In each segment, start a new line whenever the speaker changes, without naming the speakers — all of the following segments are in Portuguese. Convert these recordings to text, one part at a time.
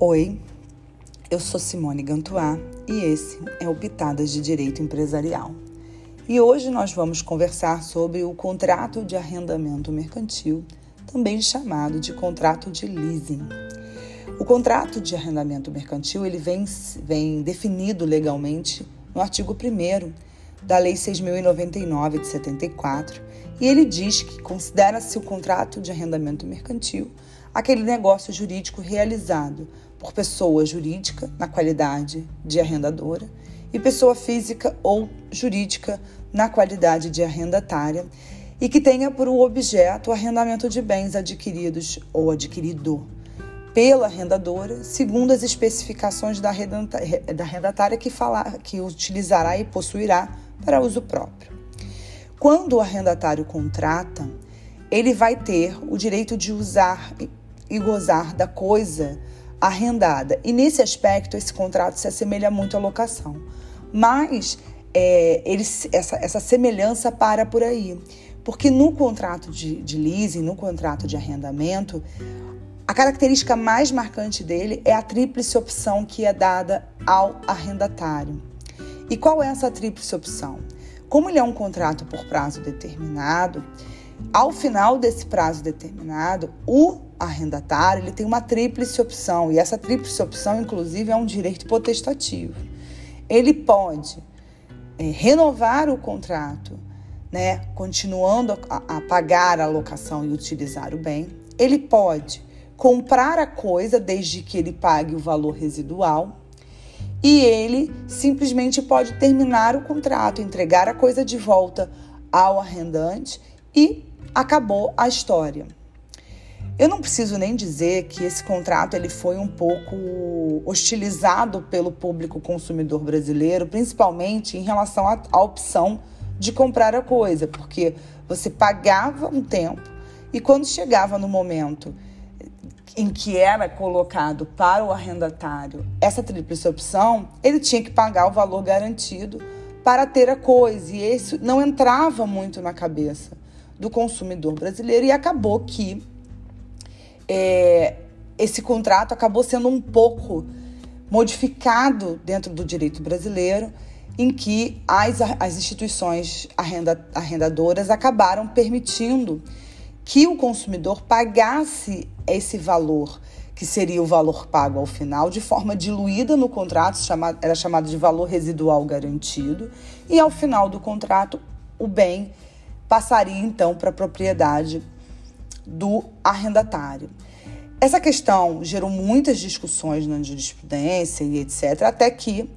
Oi, eu sou Simone Gantuá e esse é o Pitadas de Direito Empresarial. E hoje nós vamos conversar sobre o contrato de arrendamento mercantil, também chamado de contrato de leasing. O contrato de arrendamento mercantil ele vem, vem definido legalmente no artigo 1 da Lei 6.099 de 74 e ele diz que considera-se o contrato de arrendamento mercantil aquele negócio jurídico realizado por pessoa jurídica, na qualidade de arrendadora, e pessoa física ou jurídica, na qualidade de arrendatária, e que tenha por objeto o arrendamento de bens adquiridos ou adquirido pela arrendadora, segundo as especificações da arrendatária que, falar, que utilizará e possuirá para uso próprio. Quando o arrendatário contrata, ele vai ter o direito de usar e gozar da coisa arrendada. E nesse aspecto, esse contrato se assemelha muito à locação. Mas é, ele, essa, essa semelhança para por aí. Porque no contrato de, de leasing, no contrato de arrendamento, a característica mais marcante dele é a tríplice opção que é dada ao arrendatário. E qual é essa tríplice opção? Como ele é um contrato por prazo determinado, ao final desse prazo determinado, o arrendatário ele tem uma tríplice opção, e essa tríplice opção, inclusive, é um direito potestativo. Ele pode é, renovar o contrato, né, continuando a, a pagar a locação e utilizar o bem. Ele pode comprar a coisa desde que ele pague o valor residual. E ele simplesmente pode terminar o contrato, entregar a coisa de volta ao arrendante e acabou a história. Eu não preciso nem dizer que esse contrato ele foi um pouco hostilizado pelo público consumidor brasileiro, principalmente em relação à, à opção de comprar a coisa, porque você pagava um tempo e quando chegava no momento em que era colocado para o arrendatário essa tríplice opção, ele tinha que pagar o valor garantido para ter a coisa, e isso não entrava muito na cabeça do consumidor brasileiro e acabou que é, esse contrato acabou sendo um pouco modificado dentro do direito brasileiro, em que as, as instituições arrenda, arrendadoras acabaram permitindo que o consumidor pagasse esse valor, que seria o valor pago ao final, de forma diluída no contrato, chamado, era chamado de valor residual garantido, e ao final do contrato, o bem passaria então para a propriedade do arrendatário. Essa questão gerou muitas discussões na jurisprudência e etc., até que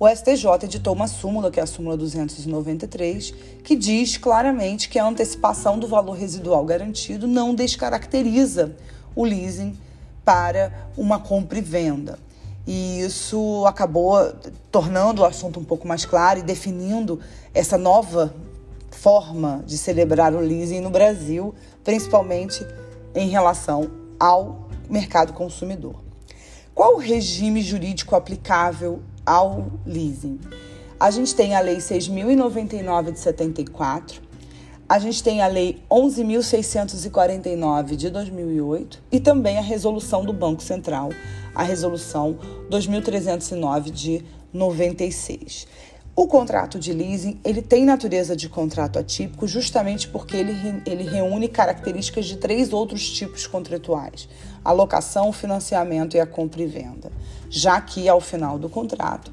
o STJ editou uma súmula, que é a súmula 293, que diz claramente que a antecipação do valor residual garantido não descaracteriza o leasing para uma compra e venda. E isso acabou tornando o assunto um pouco mais claro e definindo essa nova forma de celebrar o leasing no Brasil, principalmente em relação ao mercado consumidor. Qual o regime jurídico aplicável ao leasing? A gente tem a Lei 6.099 de 74, a gente tem a Lei 11.649 de 2008 e também a resolução do Banco Central, a Resolução 2.309 de 96. O contrato de leasing ele tem natureza de contrato atípico justamente porque ele, ele reúne características de três outros tipos contratuais: a locação, financiamento e a compra e venda. Já que ao final do contrato,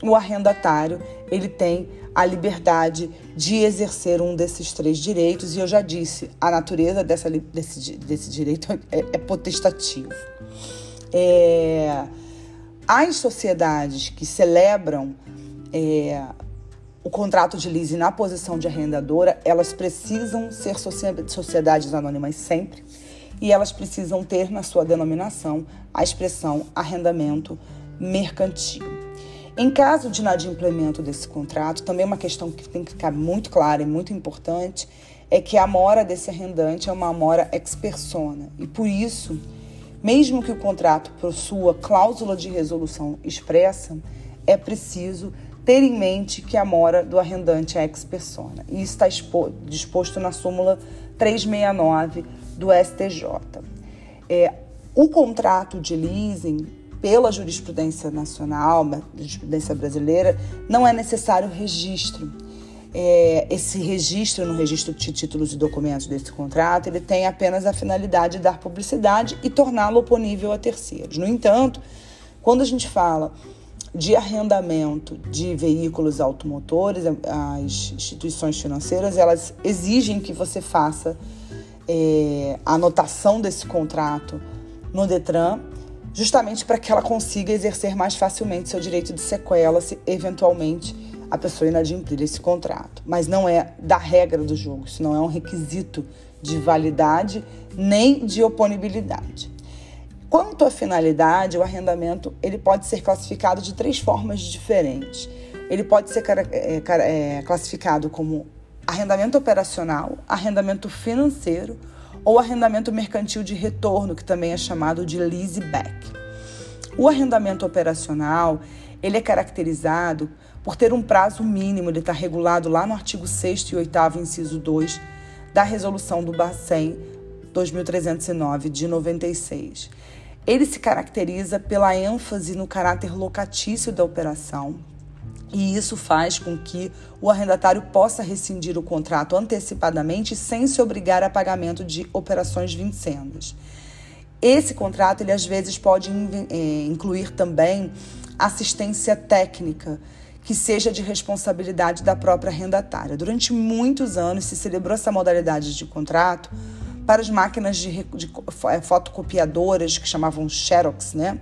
o arrendatário ele tem a liberdade de exercer um desses três direitos e eu já disse a natureza dessa, desse, desse direito é, é potestativo. É, as sociedades que celebram é, o contrato de leasing na posição de arrendadora, elas precisam ser sociedades anônimas sempre e elas precisam ter na sua denominação a expressão arrendamento mercantil. Em caso de inadimplemento desse contrato, também uma questão que tem que ficar muito clara e muito importante é que a mora desse arrendante é uma mora ex persona e por isso, mesmo que o contrato possua cláusula de resolução expressa, é preciso ter em mente que a mora do arrendante é ex persona. E está disposto na súmula 369 do STJ. É, o contrato de leasing pela jurisprudência nacional, jurisprudência brasileira, não é necessário registro. É, esse registro no registro de títulos e documentos desse contrato, ele tem apenas a finalidade de dar publicidade e torná-lo oponível a terceiros. No entanto, quando a gente fala de arrendamento de veículos automotores, as instituições financeiras elas exigem que você faça é, a anotação desse contrato no Detran, justamente para que ela consiga exercer mais facilmente seu direito de sequela se eventualmente a pessoa inadimplir esse contrato. Mas não é da regra do jogo, isso não é um requisito de validade nem de oponibilidade. Quanto à finalidade, o arrendamento ele pode ser classificado de três formas diferentes. Ele pode ser é, é, classificado como arrendamento operacional, arrendamento financeiro ou arrendamento mercantil de retorno, que também é chamado de leaseback. O arrendamento operacional ele é caracterizado por ter um prazo mínimo, ele está regulado lá no artigo 6 e 8 inciso 2 da resolução do Bacen 2309 de 96. Ele se caracteriza pela ênfase no caráter locatício da operação, e isso faz com que o arrendatário possa rescindir o contrato antecipadamente sem se obrigar a pagamento de operações vincendas. Esse contrato, ele às vezes pode é, incluir também assistência técnica, que seja de responsabilidade da própria arrendatária. Durante muitos anos se celebrou essa modalidade de contrato para as máquinas de, de é, fotocopiadoras que chamavam Xerox, né?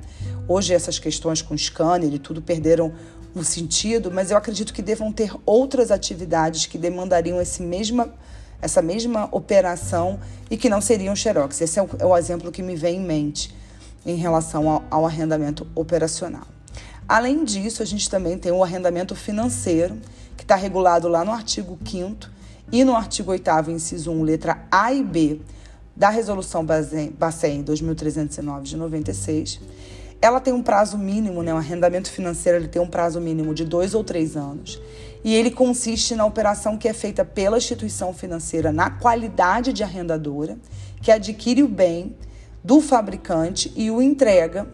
Hoje essas questões com scanner e tudo perderam o sentido, mas eu acredito que devam ter outras atividades que demandariam esse mesma, essa mesma operação e que não seriam Xerox. Esse é o, é o exemplo que me vem em mente em relação ao, ao arrendamento operacional. Além disso, a gente também tem o arrendamento financeiro, que está regulado lá no artigo 5 e no artigo 8 inciso 1, letra A e B, da Resolução Bacen 2309 de 96, ela tem um prazo mínimo, né? O arrendamento financeiro ele tem um prazo mínimo de dois ou três anos. E ele consiste na operação que é feita pela instituição financeira na qualidade de arrendadora, que adquire o bem do fabricante e o entrega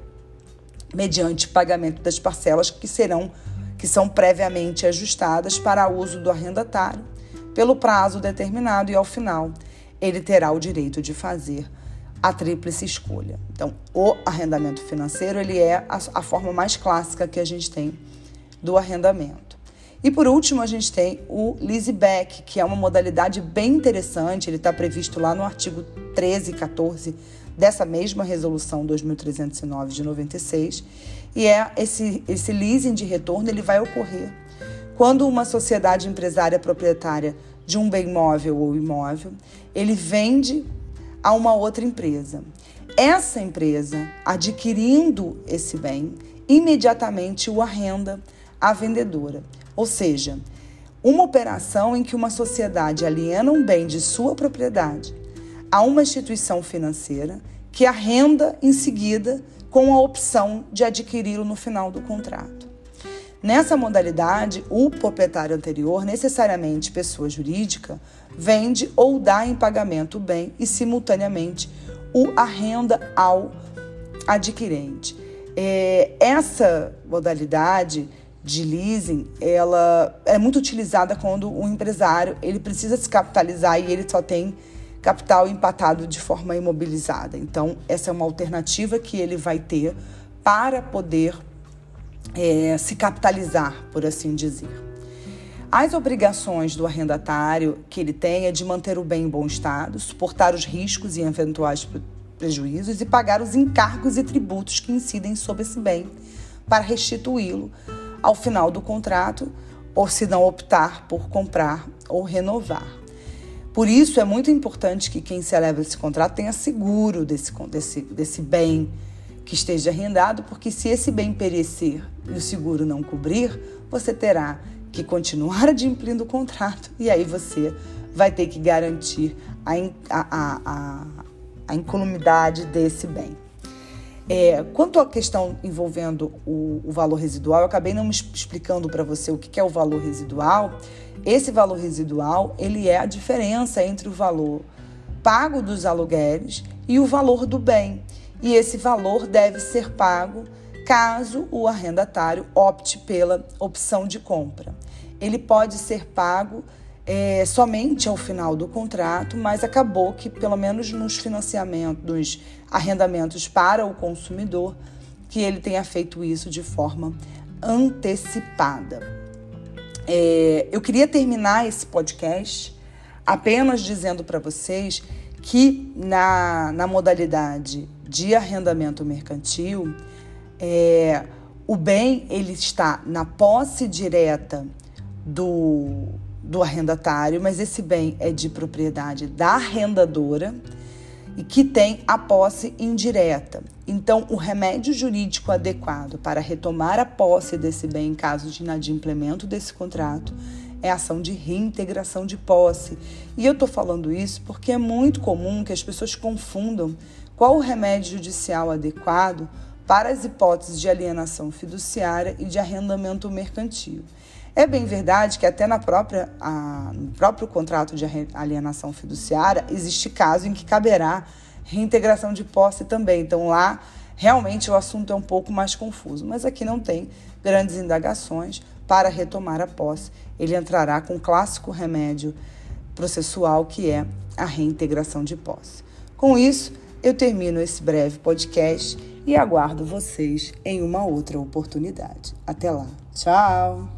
mediante pagamento das parcelas que serão que são previamente ajustadas para uso do arrendatário pelo prazo determinado e ao final ele terá o direito de fazer a tríplice escolha. Então, o arrendamento financeiro ele é a, a forma mais clássica que a gente tem do arrendamento. E por último, a gente tem o leaseback, que é uma modalidade bem interessante, ele está previsto lá no artigo 13 e 14 dessa mesma resolução 2309 de 96, e é esse, esse leasing de retorno ele vai ocorrer quando uma sociedade empresária proprietária de um bem móvel ou imóvel, ele vende a uma outra empresa. Essa empresa, adquirindo esse bem, imediatamente o arrenda à vendedora. Ou seja, uma operação em que uma sociedade aliena um bem de sua propriedade a uma instituição financeira que arrenda em seguida com a opção de adquiri-lo no final do contrato. Nessa modalidade, o proprietário anterior, necessariamente pessoa jurídica, vende ou dá em pagamento o bem e, simultaneamente, o arrenda ao adquirente. É, essa modalidade de leasing, ela é muito utilizada quando o empresário ele precisa se capitalizar e ele só tem capital empatado de forma imobilizada. Então, essa é uma alternativa que ele vai ter para poder é, se capitalizar, por assim dizer. As obrigações do arrendatário que ele tem é de manter o bem em bom estado, suportar os riscos e eventuais prejuízos e pagar os encargos e tributos que incidem sobre esse bem para restituí-lo ao final do contrato ou se não optar por comprar ou renovar. Por isso é muito importante que quem celebra esse contrato tenha seguro desse, desse, desse bem que esteja arrendado, porque se esse bem perecer e o seguro não cobrir, você terá que continuar adimplindo o contrato e aí você vai ter que garantir a, a, a, a incolumidade desse bem. É, quanto à questão envolvendo o, o, valor residual, eu acabei não explicando para você o que é o valor residual. Esse valor residual ele é a diferença entre o valor pago dos aluguéis e o valor do bem. E esse valor deve ser pago caso o arrendatário opte pela opção de compra. Ele pode ser pago é, somente ao final do contrato, mas acabou que, pelo menos nos financiamentos, nos arrendamentos para o consumidor, que ele tenha feito isso de forma antecipada. É, eu queria terminar esse podcast apenas dizendo para vocês que na, na modalidade de arrendamento mercantil, é, o bem ele está na posse direta do, do arrendatário, mas esse bem é de propriedade da arrendadora e que tem a posse indireta. Então, o remédio jurídico adequado para retomar a posse desse bem em caso de inadimplemento desse contrato é ação de reintegração de posse. E eu estou falando isso porque é muito comum que as pessoas confundam qual o remédio judicial adequado para as hipóteses de alienação fiduciária e de arrendamento mercantil. É bem verdade que até na própria, a, no próprio contrato de alienação fiduciária existe caso em que caberá reintegração de posse também. Então lá realmente o assunto é um pouco mais confuso, mas aqui não tem grandes indagações para retomar a posse. Ele entrará com o clássico remédio processual que é a reintegração de posse. Com isso, eu termino esse breve podcast e aguardo vocês em uma outra oportunidade. Até lá. Tchau!